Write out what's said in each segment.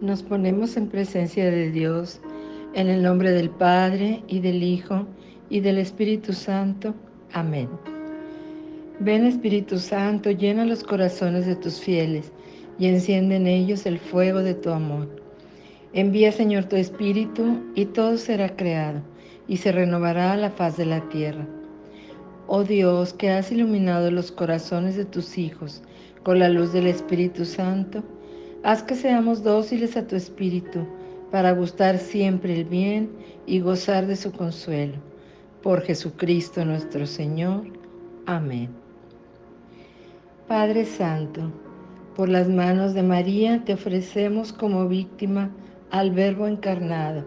Nos ponemos en presencia de Dios, en el nombre del Padre, y del Hijo, y del Espíritu Santo. Amén. Ven Espíritu Santo, llena los corazones de tus fieles, y enciende en ellos el fuego de tu amor. Envía Señor tu Espíritu, y todo será creado, y se renovará la faz de la tierra. Oh Dios, que has iluminado los corazones de tus hijos con la luz del Espíritu Santo, Haz que seamos dóciles a tu Espíritu para gustar siempre el bien y gozar de su consuelo. Por Jesucristo nuestro Señor. Amén. Padre Santo, por las manos de María te ofrecemos como víctima al Verbo encarnado,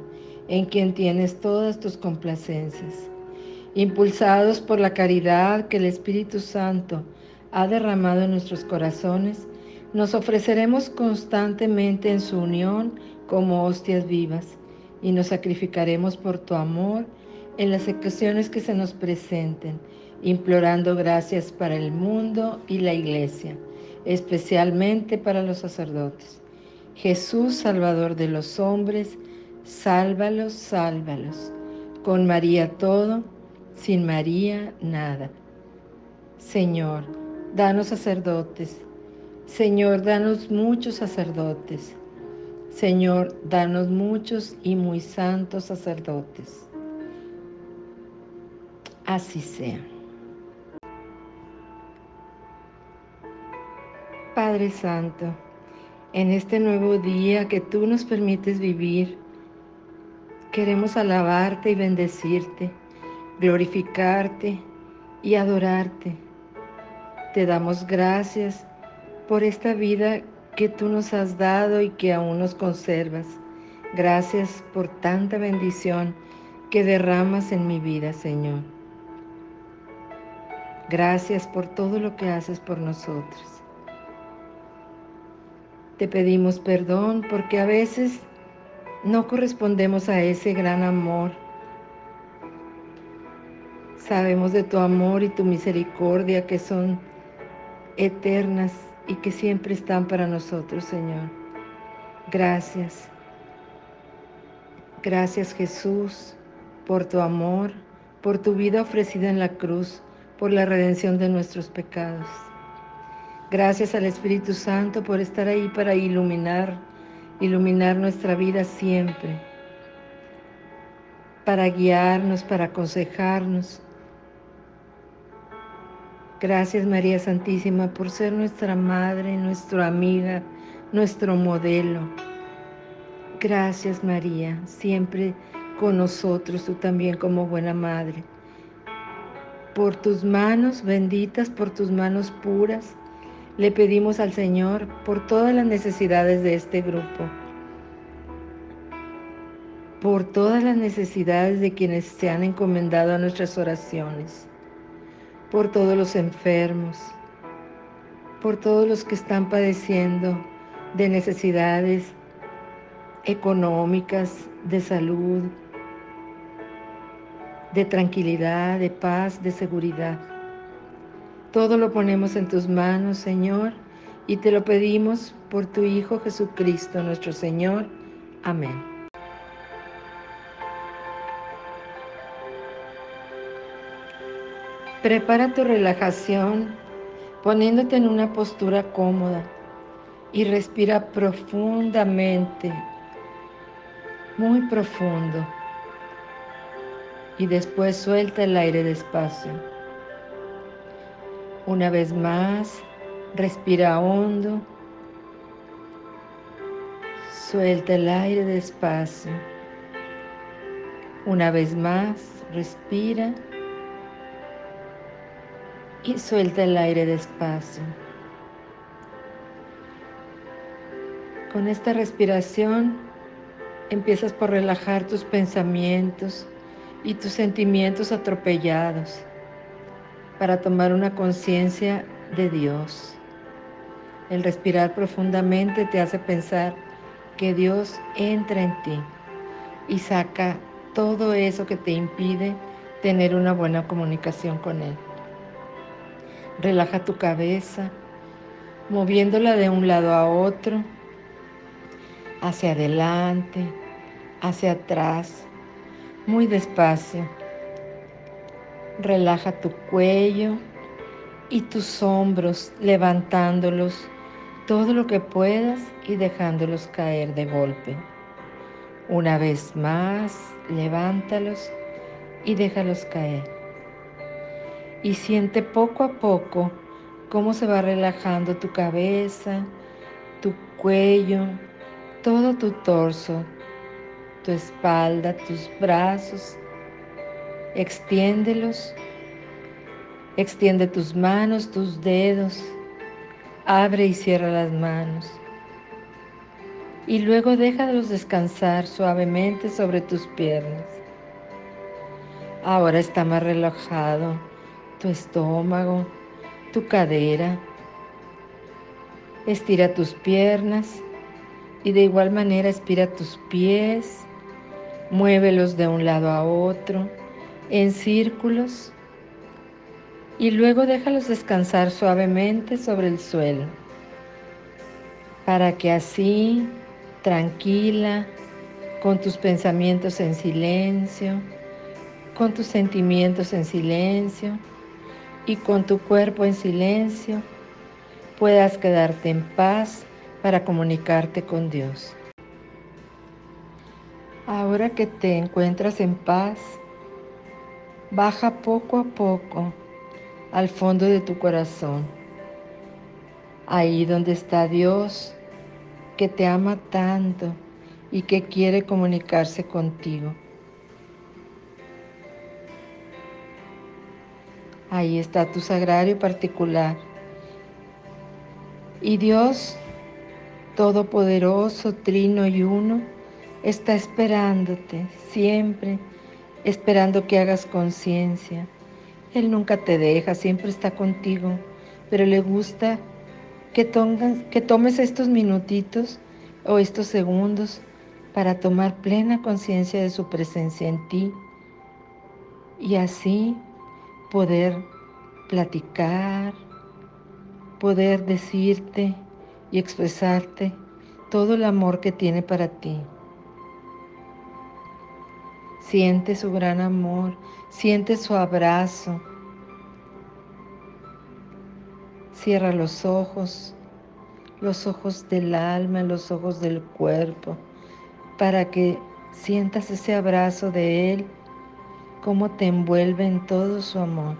en quien tienes todas tus complacencias. Impulsados por la caridad que el Espíritu Santo ha derramado en nuestros corazones, nos ofreceremos constantemente en su unión como hostias vivas y nos sacrificaremos por tu amor en las ocasiones que se nos presenten, implorando gracias para el mundo y la iglesia, especialmente para los sacerdotes. Jesús, Salvador de los hombres, sálvalos, sálvalos. Con María todo, sin María nada. Señor, danos sacerdotes Señor, danos muchos sacerdotes. Señor, danos muchos y muy santos sacerdotes. Así sea. Padre Santo, en este nuevo día que tú nos permites vivir, queremos alabarte y bendecirte, glorificarte y adorarte. Te damos gracias por esta vida que tú nos has dado y que aún nos conservas. Gracias por tanta bendición que derramas en mi vida, Señor. Gracias por todo lo que haces por nosotros. Te pedimos perdón porque a veces no correspondemos a ese gran amor. Sabemos de tu amor y tu misericordia que son eternas y que siempre están para nosotros, Señor. Gracias. Gracias Jesús por tu amor, por tu vida ofrecida en la cruz, por la redención de nuestros pecados. Gracias al Espíritu Santo por estar ahí para iluminar, iluminar nuestra vida siempre, para guiarnos, para aconsejarnos, Gracias María Santísima por ser nuestra madre, nuestra amiga, nuestro modelo. Gracias María, siempre con nosotros, tú también como buena madre. Por tus manos benditas, por tus manos puras, le pedimos al Señor por todas las necesidades de este grupo, por todas las necesidades de quienes se han encomendado a nuestras oraciones por todos los enfermos, por todos los que están padeciendo de necesidades económicas, de salud, de tranquilidad, de paz, de seguridad. Todo lo ponemos en tus manos, Señor, y te lo pedimos por tu Hijo Jesucristo, nuestro Señor. Amén. Prepara tu relajación poniéndote en una postura cómoda y respira profundamente, muy profundo. Y después suelta el aire despacio. Una vez más, respira hondo. Suelta el aire despacio. Una vez más, respira y suelta el aire despacio. Con esta respiración empiezas por relajar tus pensamientos y tus sentimientos atropellados para tomar una conciencia de Dios. El respirar profundamente te hace pensar que Dios entra en ti y saca todo eso que te impide tener una buena comunicación con Él. Relaja tu cabeza, moviéndola de un lado a otro. hacia adelante, hacia atrás, muy despacio. Relaja tu cuello y tus hombros, levantándolos todo lo que puedas y dejándolos caer de golpe. Una vez más, levántalos y déjalos caer. Y siente poco a poco cómo se va relajando tu cabeza, tu cuello, todo tu torso, tu espalda, tus brazos. Extiéndelos. Extiende tus manos, tus dedos. Abre y cierra las manos. Y luego déjalos descansar suavemente sobre tus piernas. Ahora está más relajado tu estómago, tu cadera. Estira tus piernas y de igual manera estira tus pies. Muévelos de un lado a otro en círculos y luego déjalos descansar suavemente sobre el suelo para que así, tranquila, con tus pensamientos en silencio, con tus sentimientos en silencio y con tu cuerpo en silencio, puedas quedarte en paz para comunicarte con Dios. Ahora que te encuentras en paz, baja poco a poco al fondo de tu corazón, ahí donde está Dios, que te ama tanto y que quiere comunicarse contigo. Ahí está tu sagrario particular. Y Dios, Todopoderoso, Trino y Uno, está esperándote siempre, esperando que hagas conciencia. Él nunca te deja, siempre está contigo, pero le gusta que, que tomes estos minutitos o estos segundos para tomar plena conciencia de su presencia en ti y así poder platicar, poder decirte y expresarte todo el amor que tiene para ti. Siente su gran amor, siente su abrazo. Cierra los ojos, los ojos del alma, los ojos del cuerpo, para que sientas ese abrazo de Él cómo te envuelve en todo su amor.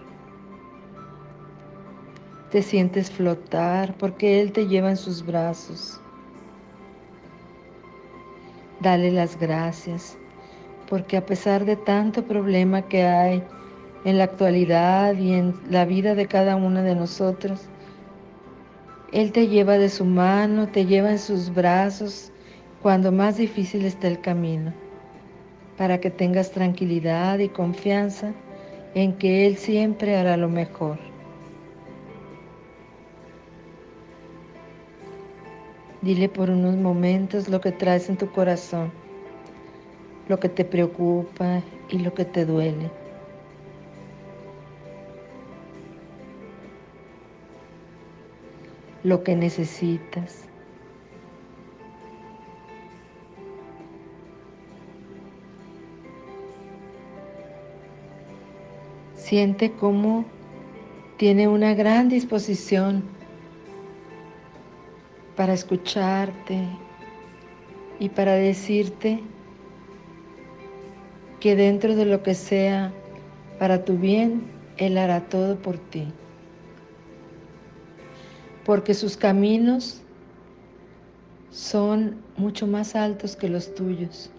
Te sientes flotar porque Él te lleva en sus brazos. Dale las gracias porque a pesar de tanto problema que hay en la actualidad y en la vida de cada uno de nosotros, Él te lleva de su mano, te lleva en sus brazos cuando más difícil está el camino para que tengas tranquilidad y confianza en que Él siempre hará lo mejor. Dile por unos momentos lo que traes en tu corazón, lo que te preocupa y lo que te duele. Lo que necesitas. Siente cómo tiene una gran disposición para escucharte y para decirte que dentro de lo que sea para tu bien, Él hará todo por ti. Porque sus caminos son mucho más altos que los tuyos.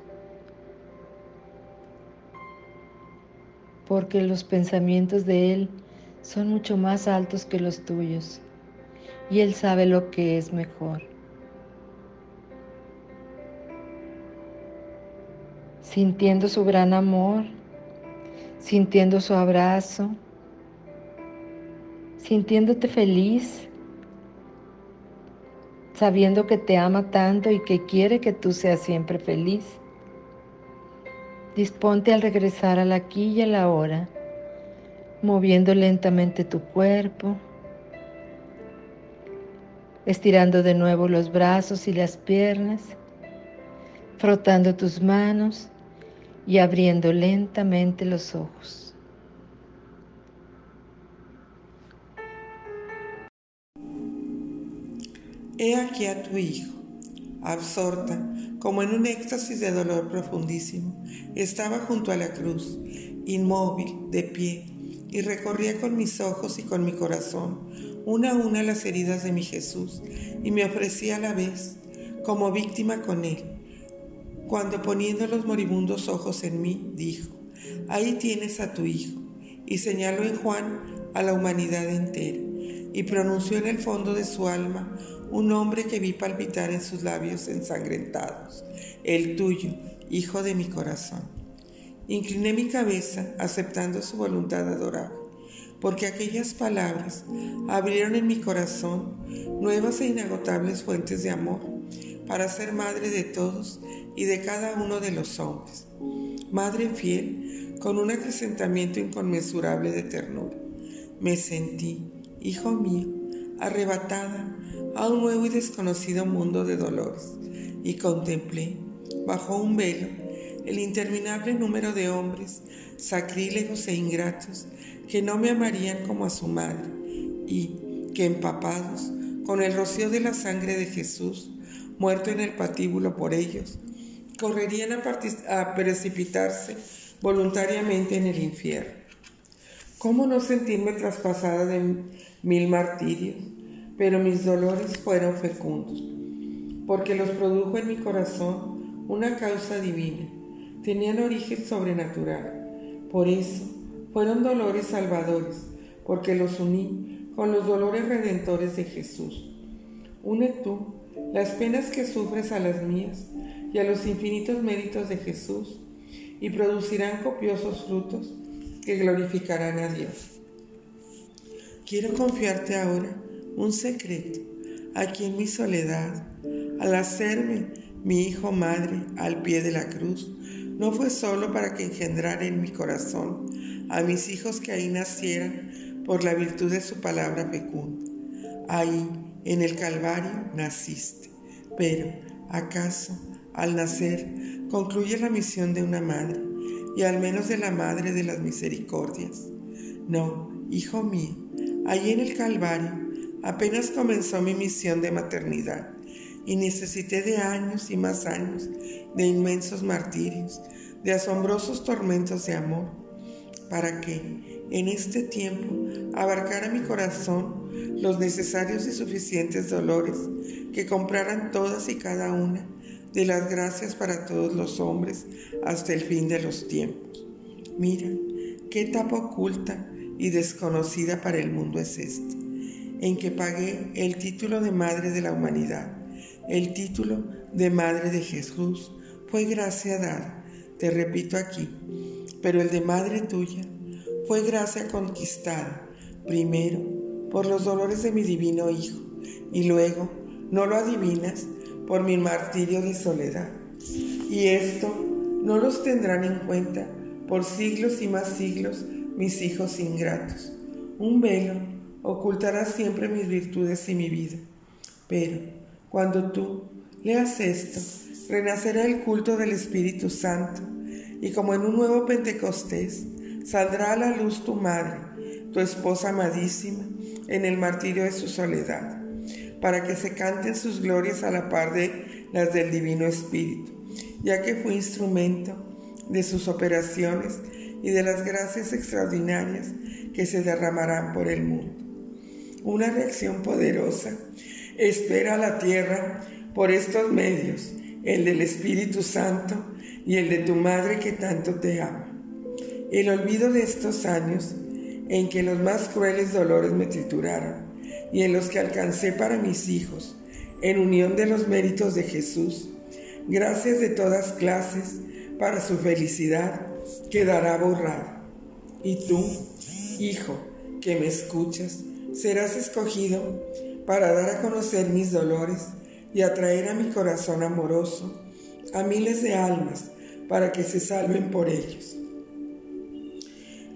Porque los pensamientos de Él son mucho más altos que los tuyos y Él sabe lo que es mejor. Sintiendo su gran amor, sintiendo su abrazo, sintiéndote feliz, sabiendo que te ama tanto y que quiere que tú seas siempre feliz. Disponte al regresar al aquí y a la hora, moviendo lentamente tu cuerpo, estirando de nuevo los brazos y las piernas frotando tus manos y abriendo lentamente los ojos. He aquí a tu hijo, absorta, como en un éxtasis de dolor profundísimo, estaba junto a la cruz, inmóvil, de pie, y recorría con mis ojos y con mi corazón una a una las heridas de mi Jesús, y me ofrecía a la vez como víctima con él. Cuando poniendo los moribundos ojos en mí, dijo, ahí tienes a tu hijo, y señaló en Juan a la humanidad entera, y pronunció en el fondo de su alma un nombre que vi palpitar en sus labios ensangrentados, el tuyo, hijo de mi corazón. Incliné mi cabeza aceptando su voluntad adorable, porque aquellas palabras abrieron en mi corazón nuevas e inagotables fuentes de amor para ser madre de todos y de cada uno de los hombres. Madre fiel, con un acrecentamiento inconmensurable de ternura. Me sentí, hijo mío, arrebatada a un nuevo y desconocido mundo de dolores y contemplé, bajo un velo, el interminable número de hombres sacrílegos e ingratos que no me amarían como a su madre y que empapados con el rocío de la sangre de Jesús, muerto en el patíbulo por ellos, correrían a, a precipitarse voluntariamente en el infierno. ¿Cómo no sentirme traspasada de mil martirios? pero mis dolores fueron fecundos, porque los produjo en mi corazón una causa divina, tenían origen sobrenatural. Por eso fueron dolores salvadores, porque los uní con los dolores redentores de Jesús. Une tú las penas que sufres a las mías y a los infinitos méritos de Jesús, y producirán copiosos frutos que glorificarán a Dios. Quiero confiarte ahora un secreto, aquí en mi soledad, al hacerme mi hijo madre al pie de la cruz, no fue solo para que engendrara en mi corazón a mis hijos que ahí nacieran por la virtud de su palabra fecunda. Ahí, en el Calvario, naciste. Pero, ¿acaso, al nacer, concluye la misión de una madre, y al menos de la madre de las misericordias? No, hijo mío, ahí en el Calvario Apenas comenzó mi misión de maternidad y necesité de años y más años, de inmensos martirios, de asombrosos tormentos de amor, para que en este tiempo abarcara mi corazón los necesarios y suficientes dolores que compraran todas y cada una de las gracias para todos los hombres hasta el fin de los tiempos. Mira, qué etapa oculta y desconocida para el mundo es esta en que pagué el título de Madre de la Humanidad. El título de Madre de Jesús fue gracia dada, te repito aquí, pero el de Madre tuya fue gracia conquistada, primero por los dolores de mi divino Hijo y luego, no lo adivinas, por mi martirio de soledad. Y esto no los tendrán en cuenta por siglos y más siglos mis hijos ingratos. Un velo ocultará siempre mis virtudes y mi vida. Pero cuando tú leas esto, renacerá el culto del Espíritu Santo y como en un nuevo Pentecostés, saldrá a la luz tu madre, tu esposa amadísima, en el martirio de su soledad, para que se canten sus glorias a la par de las del Divino Espíritu, ya que fue instrumento de sus operaciones y de las gracias extraordinarias que se derramarán por el mundo una reacción poderosa. Espera a la tierra por estos medios, el del Espíritu Santo y el de tu Madre que tanto te ama. El olvido de estos años en que los más crueles dolores me trituraron y en los que alcancé para mis hijos, en unión de los méritos de Jesús, gracias de todas clases para su felicidad, quedará borrado. Y tú, hijo, que me escuchas, serás escogido para dar a conocer mis dolores y atraer a mi corazón amoroso a miles de almas para que se salven por ellos.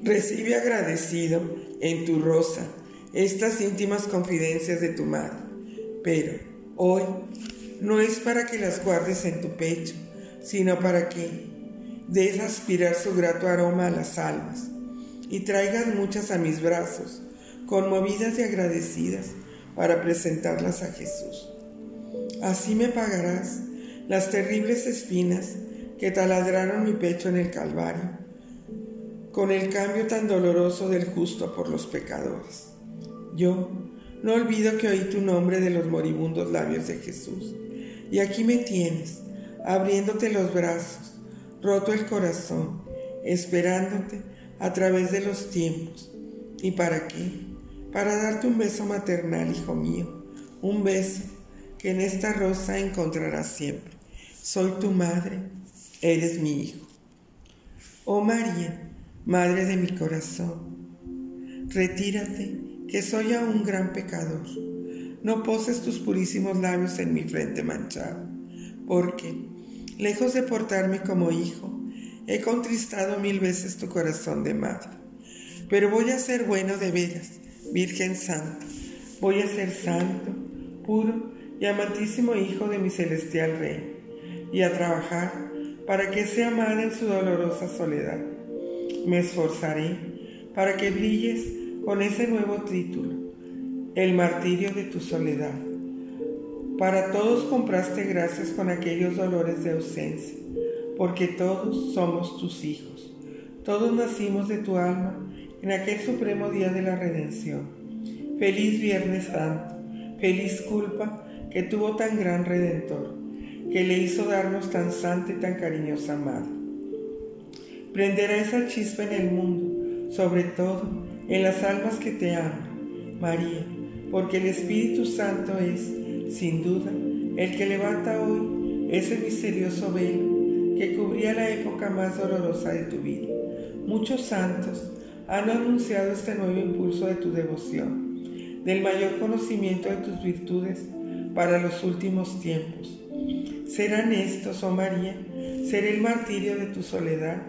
Recibe agradecido en tu rosa estas íntimas confidencias de tu madre, pero hoy no es para que las guardes en tu pecho, sino para que des aspirar su grato aroma a las almas y traigas muchas a mis brazos, conmovidas y agradecidas, para presentarlas a Jesús. Así me pagarás las terribles espinas que taladraron mi pecho en el Calvario, con el cambio tan doloroso del justo por los pecadores. Yo no olvido que oí tu nombre de los moribundos labios de Jesús, y aquí me tienes, abriéndote los brazos, roto el corazón, esperándote a través de los tiempos. ¿Y para qué? Para darte un beso maternal, hijo mío, un beso que en esta rosa encontrarás siempre. Soy tu madre, eres mi hijo. Oh María, madre de mi corazón, retírate, que soy aún gran pecador. No poses tus purísimos labios en mi frente manchado, porque, lejos de portarme como hijo, he contristado mil veces tu corazón de madre. Pero voy a ser bueno de veras, Virgen Santa. Voy a ser santo, puro y amantísimo Hijo de mi celestial Rey, y a trabajar para que sea amada en su dolorosa soledad. Me esforzaré para que brilles con ese nuevo título, el martirio de tu soledad. Para todos compraste gracias con aquellos dolores de ausencia, porque todos somos tus hijos. Todos nacimos de tu alma en aquel supremo día de la redención. Feliz Viernes Santo, feliz culpa que tuvo tan gran redentor que le hizo darnos tan santa y tan cariñosa madre. Prenderá esa chispa en el mundo, sobre todo en las almas que te aman, María, porque el Espíritu Santo es, sin duda, el que levanta hoy ese misterioso velo que cubría la época más dolorosa de tu vida. Muchos santos han anunciado este nuevo impulso de tu devoción, del mayor conocimiento de tus virtudes para los últimos tiempos serán estos, oh María, seré el martirio de tu soledad.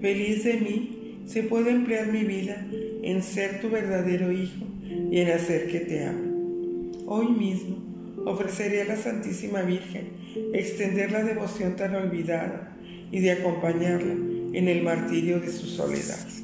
Feliz de mí, se puede emplear mi vida en ser tu verdadero hijo y en hacer que te ame. Hoy mismo ofreceré a la Santísima Virgen extender la devoción tan olvidada y de acompañarla en el martirio de su soledad.